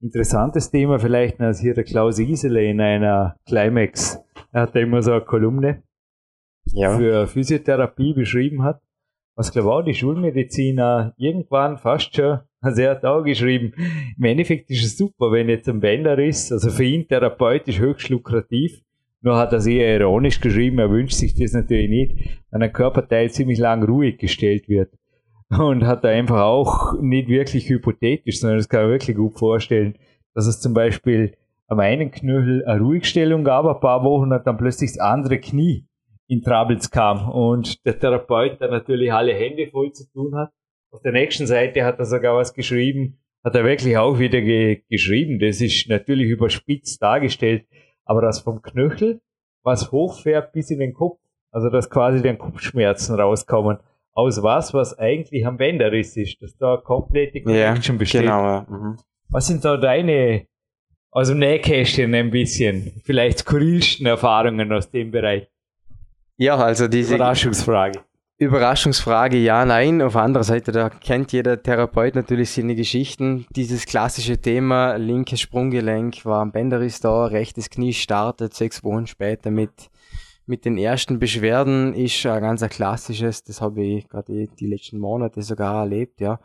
Interessantes Thema vielleicht, als hier der Klaus Isele in einer Climax, er hat da immer so eine Kolumne ja. für Physiotherapie beschrieben hat, was glaube auch die Schulmediziner? Irgendwann fast schon, er hat auch geschrieben, im Endeffekt ist es super, wenn jetzt ein Bänder ist, also für ihn therapeutisch höchst lukrativ, nur hat er sehr ironisch geschrieben, er wünscht sich das natürlich nicht, wenn ein Körperteil ziemlich lang ruhig gestellt wird. Und hat da einfach auch nicht wirklich hypothetisch, sondern das kann man wirklich gut vorstellen, dass es zum Beispiel am einen Knöchel eine Ruhigstellung gab, ein paar Wochen und dann plötzlich das andere Knie in Troubles kam und der Therapeut dann natürlich alle Hände voll zu tun hat. Auf der nächsten Seite hat er sogar was geschrieben, hat er wirklich auch wieder ge geschrieben. Das ist natürlich überspitzt dargestellt, aber das vom Knöchel was hochfährt bis in den Kopf, also dass quasi den Kopfschmerzen rauskommen aus was, was eigentlich am Bänderriss ist, dass da komplette Connection ja, besteht. Genau, ja. Mhm. Was sind da deine, also Nähkästchen ein bisschen, vielleicht skurrilsten Erfahrungen aus dem Bereich? Ja, also diese Überraschungsfrage. Überraschungsfrage, ja, nein. Auf anderer Seite, da kennt jeder Therapeut natürlich seine Geschichten. Dieses klassische Thema, linkes Sprunggelenk war am Bänderriss da, rechtes Knie startet sechs Wochen später mit mit den ersten Beschwerden ist ein ganz ein klassisches, das habe ich gerade die letzten Monate sogar erlebt, ja.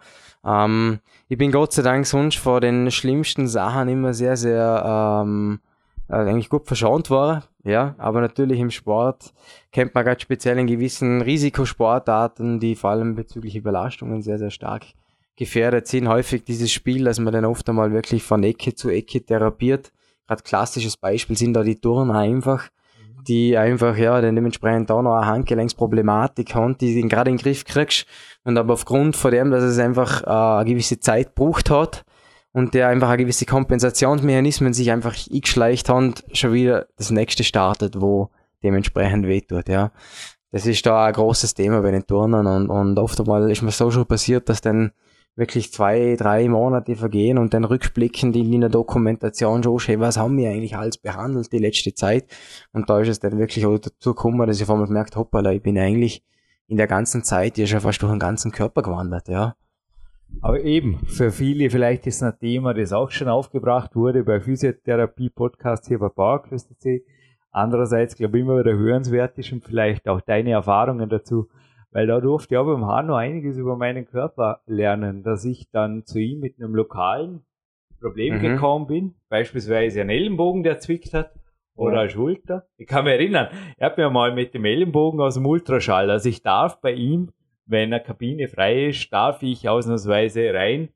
Ähm, ich bin Gott sei Dank sonst vor den schlimmsten Sachen immer sehr, sehr ähm, äh, eigentlich gut verschont war, ja, aber natürlich im Sport kennt man gerade speziell in gewissen Risikosportarten, die vor allem bezüglich Überlastungen sehr, sehr stark gefährdet sind. Häufig dieses Spiel, dass man dann oft einmal wirklich von Ecke zu Ecke therapiert. Gerade klassisches Beispiel sind da die Turner einfach die einfach, ja, dann dementsprechend da noch eine Handgelenksproblematik haben, die du gerade in den Griff kriegst. Und aber aufgrund von dem, dass es einfach äh, eine gewisse Zeit gebraucht hat und der einfach eine gewisse Kompensationsmechanismen sich einfach eingeschleicht haben, schon wieder das nächste startet, wo dementsprechend wehtut, ja. das ist da ein großes Thema bei den Turnern und, und oft einmal ist mir so schon passiert, dass dann wirklich zwei, drei Monate vergehen und dann rückblickend in der Dokumentation schon, hey, was haben wir eigentlich alles behandelt die letzte Zeit? Und da ist es dann wirklich auch dazu gekommen, dass ich auf einmal merkt, hoppala, ich bin eigentlich in der ganzen Zeit ja schon fast durch den ganzen Körper gewandert, ja. Aber eben, für viele vielleicht ist ein Thema, das auch schon aufgebracht wurde bei Physiotherapie-Podcast hier bei PowerQuest.c. Andererseits, glaube ich, immer wieder hörenswert ist und vielleicht auch deine Erfahrungen dazu, weil da durfte ich auch beim Hanno einiges über meinen Körper lernen, dass ich dann zu ihm mit einem lokalen Problem mhm. gekommen bin, beispielsweise ein Ellenbogen, der zwickt hat, oder ja. eine Schulter. Ich kann mich erinnern, er hat mir mal mit dem Ellenbogen aus dem Ultraschall, also ich darf bei ihm, wenn eine Kabine frei ist, darf ich ausnahmsweise rein,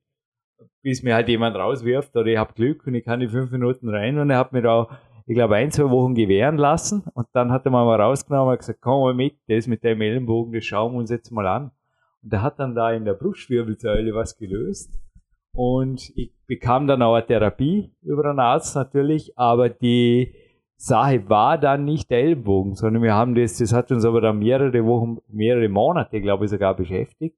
bis mir halt jemand rauswirft, oder ich habe Glück und ich kann die fünf Minuten rein und er hat mir da ich glaube, ein, zwei Wochen gewähren lassen und dann hat er mal rausgenommen und gesagt, komm mal mit, das mit dem Ellenbogen, das schauen wir uns jetzt mal an. Und der hat dann da in der Brustwirbelsäule was gelöst und ich bekam dann auch eine Therapie über einen Arzt natürlich, aber die Sache war dann nicht der Ellenbogen, sondern wir haben das, das hat uns aber dann mehrere Wochen, mehrere Monate, glaube ich, sogar beschäftigt.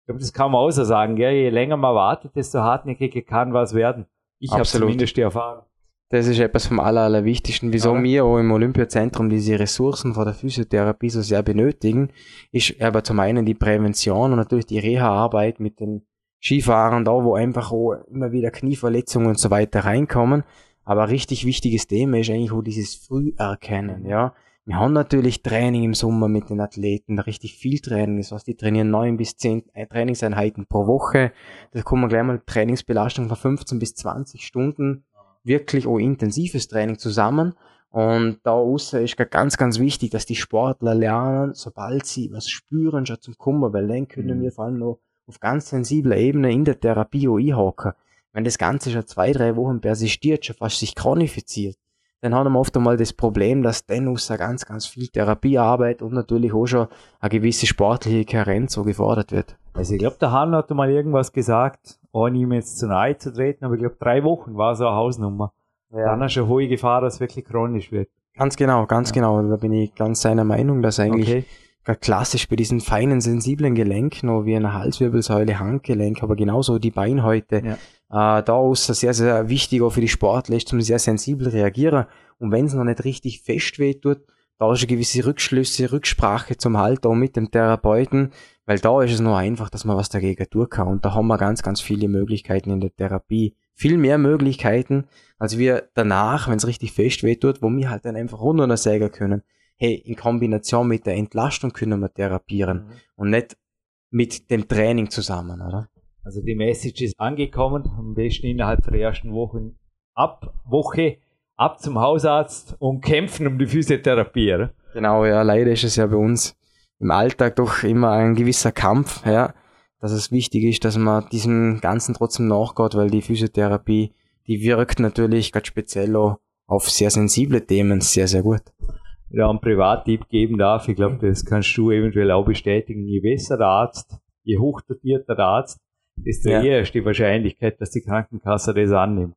Ich glaube, das kann man außer sagen, gell? je länger man wartet, desto hartnäckiger kann was werden. Ich habe zumindest die Erfahrung. Das ist etwas vom Aller, Allerwichtigsten. Wieso wir auch im Olympiazentrum diese Ressourcen von der Physiotherapie so sehr benötigen, ist aber zum einen die Prävention und natürlich die Reha-Arbeit mit den Skifahrern da, wo einfach auch immer wieder Knieverletzungen und so weiter reinkommen. Aber richtig wichtiges Thema ist eigentlich auch dieses Früherkennen, ja. Wir haben natürlich Training im Sommer mit den Athleten, richtig viel Training. Das heißt, die trainieren neun bis zehn Trainingseinheiten pro Woche. Da kommen gleich mal Trainingsbelastung von 15 bis 20 Stunden wirklich auch intensives Training zusammen. Und da außer ist ganz, ganz wichtig, dass die Sportler lernen, sobald sie was spüren, schon zum Kummer, weil dann können mhm. wir vor allem noch auf ganz sensibler Ebene in der Therapie auch einhaken. Wenn das Ganze schon zwei, drei Wochen persistiert, schon fast sich chronifiziert, dann haben wir oft einmal das Problem, dass dann außer ganz, ganz viel Therapiearbeit und natürlich auch schon eine gewisse sportliche Karenz so gefordert wird. Also ich glaube, der Hahn hat mal irgendwas gesagt, ohne ihm jetzt zu nahe zu treten, aber ich glaube, drei Wochen war so eine Hausnummer. Ja. Dann du eine hohe Gefahr, dass es wirklich chronisch wird. Ganz genau, ganz ja. genau. Da bin ich ganz seiner Meinung, dass eigentlich okay. klassisch bei diesen feinen, sensiblen Gelenken, wie eine Halswirbelsäule, Handgelenk, aber genauso die Beinhäute, ja. Äh, da ist es sehr, sehr wichtig auch für die Sportler, ist zum sehr sensibel reagieren. Und wenn es noch nicht richtig fest weht tut, da ist eine gewisse Rückschlüsse, Rücksprache zum Halt auch mit dem Therapeuten, weil da ist es nur einfach, dass man was dagegen tun kann. Und da haben wir ganz, ganz viele Möglichkeiten in der Therapie. Viel mehr Möglichkeiten, als wir danach, wenn es richtig fest weh tut, wo wir halt dann einfach runter sägen können. Hey, in Kombination mit der Entlastung können wir therapieren mhm. und nicht mit dem Training zusammen, oder? Also die Message ist angekommen, am besten innerhalb der ersten Wochen ab Woche ab zum Hausarzt und kämpfen um die Physiotherapie. Oder? Genau, ja, leider ist es ja bei uns im Alltag doch immer ein gewisser Kampf, ja, dass es wichtig ist, dass man diesem Ganzen trotzdem nachgeht, weil die Physiotherapie, die wirkt natürlich ganz speziell auch auf sehr sensible Themen sehr, sehr gut. Ja, einen Privattipp geben darf, ich glaube, das kannst du eventuell auch bestätigen. Je besser der Arzt, je hochdotierter der Arzt, desto ja. eher ist die Wahrscheinlichkeit, dass die Krankenkasse das annimmt.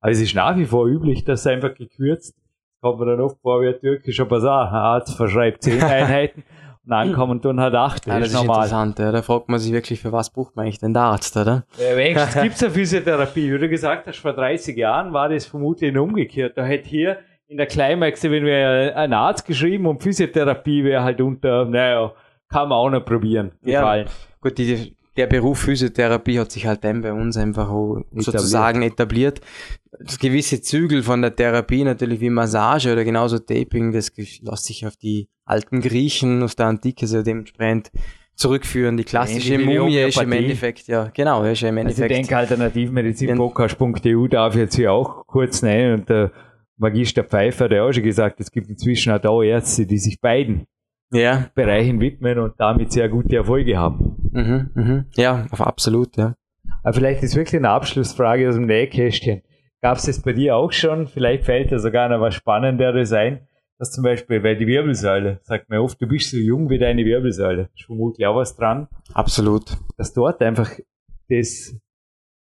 Aber es ist nach wie vor üblich, dass einfach gekürzt kommt man dann oft vor wie ein türkischer Basar. Ein Arzt verschreibt zehn [LAUGHS] Einheiten Nein, kommen tun halt acht. Das, ja, das ist, ist interessant, ja. Da fragt man sich wirklich, für was braucht man eigentlich den Arzt, oder? Ja, wenigstens gibt es [LAUGHS] eine Physiotherapie. Wie du gesagt hast, vor 30 Jahren war das vermutlich umgekehrt. Da hätte hier in der Climax, wenn wir einen Arzt geschrieben und Physiotherapie wäre halt unter, naja, kann man auch noch probieren. Ja, gut, die, der Beruf Physiotherapie hat sich halt dann bei uns einfach sozusagen etabliert. Das gewisse Zügel von der Therapie, natürlich wie Massage oder genauso Taping, das lässt sich auf die alten Griechen aus der Antike so dementsprechend zurückführen. Die klassische Mumie ist im Endeffekt, ja, genau, ist im Endeffekt. Also ich denke, alternativmedizinpodcast.eu darf ich jetzt hier auch kurz nennen und der Magister Pfeiffer hat ja auch schon gesagt, es gibt inzwischen auch da Ärzte, die sich beiden ja. Bereichen widmen und damit sehr gute Erfolge haben. Mhm, mhm. Ja, absolut, ja. Aber vielleicht ist wirklich eine Abschlussfrage aus dem Nähkästchen. Gab es das bei dir auch schon? Vielleicht fällt da sogar noch was Spannenderes ein. dass zum Beispiel, weil die Wirbelsäule, sagt man oft, du bist so jung wie deine Wirbelsäule. Ist vermutlich auch was dran. Absolut. Dass dort einfach das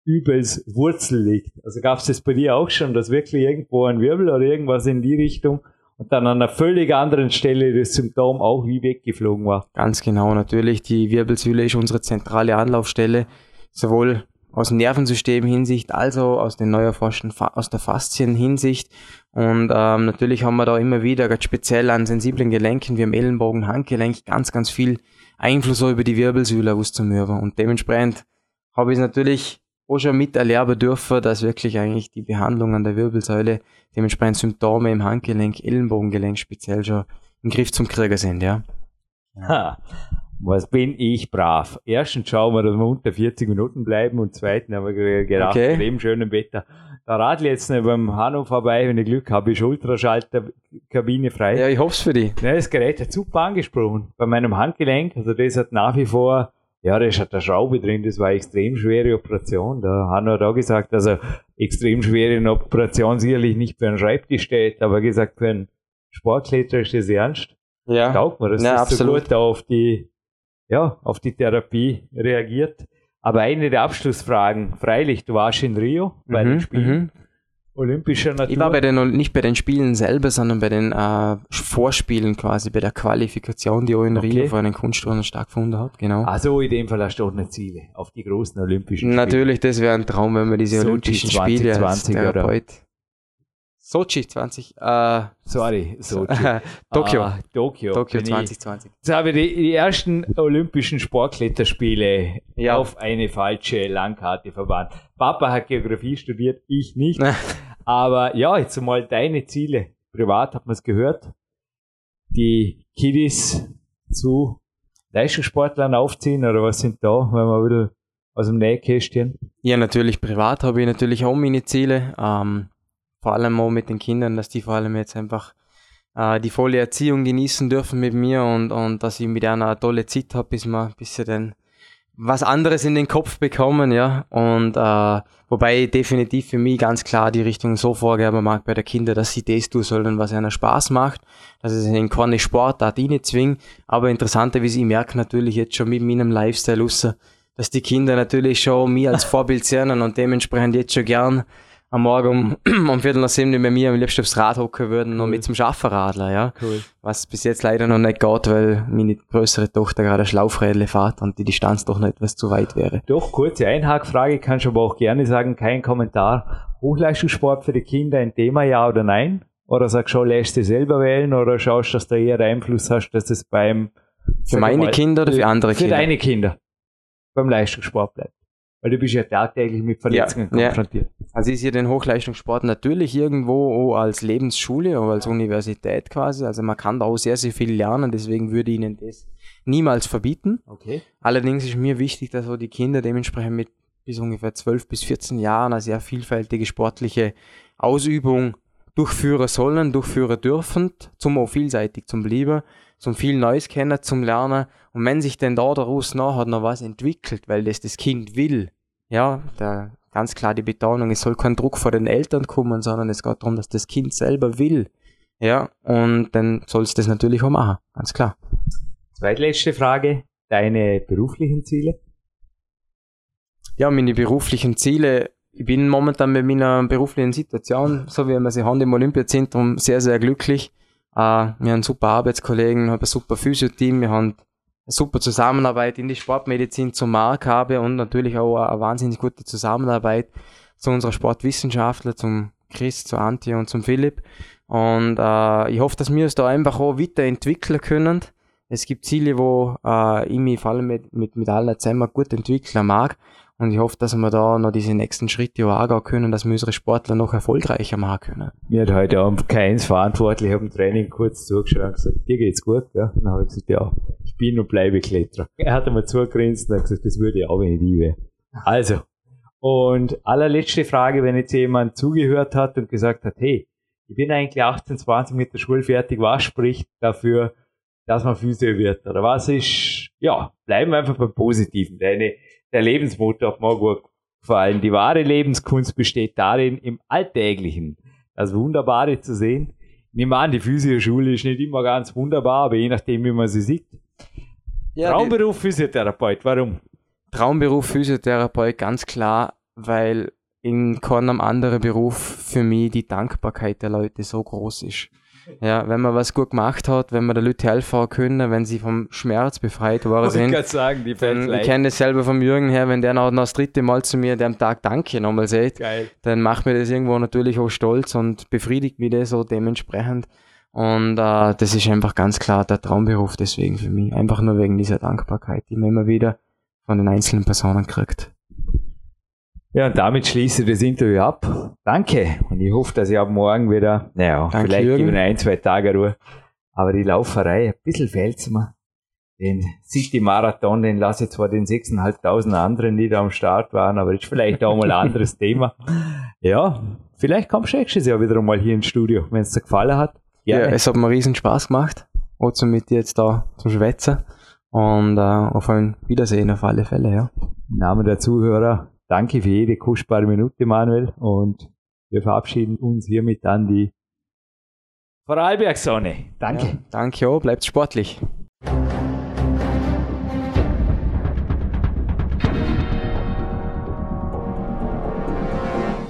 übels Wurzel liegt. Also gab es das bei dir auch schon, dass wirklich irgendwo ein Wirbel oder irgendwas in die Richtung und dann an einer völlig anderen Stelle das Symptom auch wie weggeflogen war. Ganz genau, natürlich. Die Wirbelsäule ist unsere zentrale Anlaufstelle, sowohl aus dem Nervensystem Hinsicht, also aus den neu erforschten, aus der Faszien-Hinsicht. Und ähm, natürlich haben wir da immer wieder, ganz speziell an sensiblen Gelenken wie am Ellenbogen, Handgelenk, ganz, ganz viel Einfluss über die Wirbelsäule auszumürben. Und dementsprechend habe ich es natürlich auch schon miterleben dürfen, dass wirklich eigentlich die Behandlung an der Wirbelsäule dementsprechend Symptome im Handgelenk, Ellenbogengelenk speziell schon im Griff zum Krieger sind, ja. Ha. Was bin ich brav? Erstens schauen wir, dass wir unter 40 Minuten bleiben und zweitens haben wir gedacht, okay. bei dem schönen Wetter. Da radel jetzt nicht beim Hanno vorbei, wenn ich Glück habe, ist Ultraschalterkabine frei. Ja, ich hoffe für dich. Ja, das Gerät hat super angesprochen. Bei meinem Handgelenk, also das hat nach wie vor, ja, da hat eine Schraube drin, das war eine extrem schwere Operation. Da Hanno hat auch gesagt, also extrem schwere Operation sicherlich nicht für einen Schreibtisch steht, aber gesagt, für einen Sportkletterer ist das ernst. Ja. Taugt mir, das ja, ist absolut. so gut auf die ja, auf die Therapie reagiert. Aber eine der Abschlussfragen, freilich, du warst in Rio bei mhm, den Spielen. Mhm. Olympischer Natur. Ich war bei den, nicht bei den Spielen selber, sondern bei den äh, Vorspielen quasi, bei der Qualifikation, die auch in okay. Rio vor einen Kunstturnen stattgefunden hat, genau. Also in dem Fall hast du auch eine Ziele auf die großen Olympischen Spiele. Natürlich, das wäre ein Traum, wenn wir diese Sochi Olympischen 20, Spiele als Therapeut Sochi 20, äh, sorry, Sochi. [LAUGHS] Tokio. Ah, Tokio. Tokio 2020. Jetzt habe ich die, die ersten Olympischen Sportkletterspiele ja. auf eine falsche Langkarte verbannt. Papa hat Geografie studiert, ich nicht. [LAUGHS] Aber ja, jetzt mal deine Ziele. Privat hat man es gehört. Die Kiddies zu Leistungssportlern aufziehen oder was sind da, wenn wir wieder aus dem Nähkästchen? Ja, natürlich privat habe ich natürlich auch meine Ziele. Ähm, vor allem auch mit den Kindern, dass die vor allem jetzt einfach äh, die volle Erziehung genießen dürfen mit mir und, und dass ich mit einer eine tolle Zeit habe, bis wir, bis sie dann was anderes in den Kopf bekommen, ja. Und äh, wobei definitiv für mich ganz klar die Richtung so vorgeben mag bei der Kinder, dass sie das tun sollen, was ihnen Spaß macht, dass es in keine Sportart nicht zwingen. Aber interessanter, wie sie merken natürlich jetzt schon mit meinem Lifestyle raus, dass die Kinder natürlich schon mich als Vorbild sehen und dementsprechend jetzt schon gern am Morgen um, [CLEARS THROAT] um Viertel nach sieben mit mir am liebsten aufs Rad hocken würden cool. und mit zum Schaffen radeln, ja. Cool. Was bis jetzt leider noch nicht geht, weil meine größere Tochter gerade Schlaufrädle fährt und die Distanz doch noch etwas zu weit wäre. Doch, kurze Einhakfrage, kannst du aber auch gerne sagen, kein Kommentar. Hochleistungssport für die Kinder ein Thema, ja oder nein? Oder sagst du, lässt du selber wählen oder schaust, dass du eher Einfluss hast, dass es beim... Für meine mal, Kinder oder für andere für Kinder? Für deine Kinder. Beim Leistungssport bleibt. Weil du bist ja tagtäglich mit Verletzungen ja, konfrontiert. Ja. Also ich sehe den Hochleistungssport natürlich irgendwo als Lebensschule oder als Universität quasi. Also man kann da auch sehr, sehr viel lernen, deswegen würde ich ihnen das niemals verbieten. Okay. Allerdings ist mir wichtig, dass auch die Kinder dementsprechend mit bis ungefähr 12 bis 14 Jahren eine sehr vielfältige sportliche Ausübung durchführen sollen, durchführen dürfen, zum auch vielseitig zum Bleiben zum viel Neues kennen, zum Lernen. Und wenn sich denn da daraus nachher noch was entwickelt, weil das das Kind will, ja, da ganz klar die Betonung, es soll kein Druck vor den Eltern kommen, sondern es geht darum, dass das Kind selber will. Ja, und dann soll es das natürlich auch machen, ganz klar. Zweitletzte Frage, deine beruflichen Ziele? Ja, meine beruflichen Ziele, ich bin momentan mit meiner beruflichen Situation, so wie wir sie haben im Olympiazentrum, sehr, sehr glücklich. Uh, wir haben super Arbeitskollegen, wir haben ein super Physio-Team, wir haben eine super Zusammenarbeit in die Sportmedizin zum Mark habe und natürlich auch eine wahnsinnig gute Zusammenarbeit zu unserer Sportwissenschaftler, zum Chris, zu Antje und zum Philipp. Und uh, ich hoffe, dass wir uns da einfach auch weiterentwickeln können. Es gibt Ziele, wo uh, ich mich vor allem mit, mit, mit allen zusammen gut entwickeln mag. Und ich hoffe, dass wir da noch diese nächsten Schritte auch angehen können, dass wir unsere Sportler noch erfolgreicher machen können. Mir hat heute Abend keins verantwortlich im Training kurz zugeschaut und gesagt, dir geht's gut, ja? Und dann habe ich gesagt, ja, ich bin und bleibe Kletterer. Er hat einmal zugegrinst und hat gesagt, das würde ich auch, wenn ich wäre. Also. Und allerletzte Frage, wenn jetzt jemand zugehört hat und gesagt hat, hey, ich bin eigentlich 18, 20 mit der Schule fertig, was spricht dafür, dass man Physio wird? Oder was ist, ja, bleiben wir einfach beim Positiven. Deine der Lebensmotor mir gut gefallen. Die wahre Lebenskunst besteht darin, im Alltäglichen das Wunderbare zu sehen. Ich nehme an, die Physioschule ist nicht immer ganz wunderbar, aber je nachdem, wie man sie sieht. Ja, Traumberuf Physiotherapeut, warum? Traumberuf Physiotherapeut, ganz klar, weil in keinem anderen Beruf für mich die Dankbarkeit der Leute so groß ist. Ja, wenn man was gut gemacht hat, wenn man der Leute helfen können, wenn sie vom Schmerz befreit worden sind. Ich sagen, die dann, ich kenne das selber vom Jürgen her, wenn der noch, noch das dritte Mal zu mir am Tag Danke nochmal sagt, Geil. dann macht mir das irgendwo natürlich auch stolz und befriedigt mich das so dementsprechend. Und äh, das ist einfach ganz klar der Traumberuf deswegen für mich. Einfach nur wegen dieser Dankbarkeit, die man immer wieder von den einzelnen Personen kriegt. Ja, und damit schließe ich das Interview ab. Danke. Und ich hoffe, dass ich ab morgen wieder, naja, Danke, vielleicht Jürgen. ich ein, zwei Tage Ruhe. Aber die Lauferei, ein bisschen fällt's mir. Den City Marathon, den lasse ich zwar den 6.500 anderen, die da am Start waren, aber ist vielleicht auch mal ein anderes [LAUGHS] Thema. Ja, vielleicht kommst du nächstes Jahr wieder mal hier ins Studio, wenn es dir gefallen hat. Gerne. Ja, es hat mir riesen Spaß gemacht, auch so mit dir jetzt da zum Schwätzen. Und äh, auf ein Wiedersehen auf alle Fälle, ja. Im Namen der Zuhörer, danke für jede kostbare Minute, Manuel. Und wir verabschieden uns hiermit an die Vorarlberg-Sonne. Danke. Ja, danke auch, bleibt sportlich.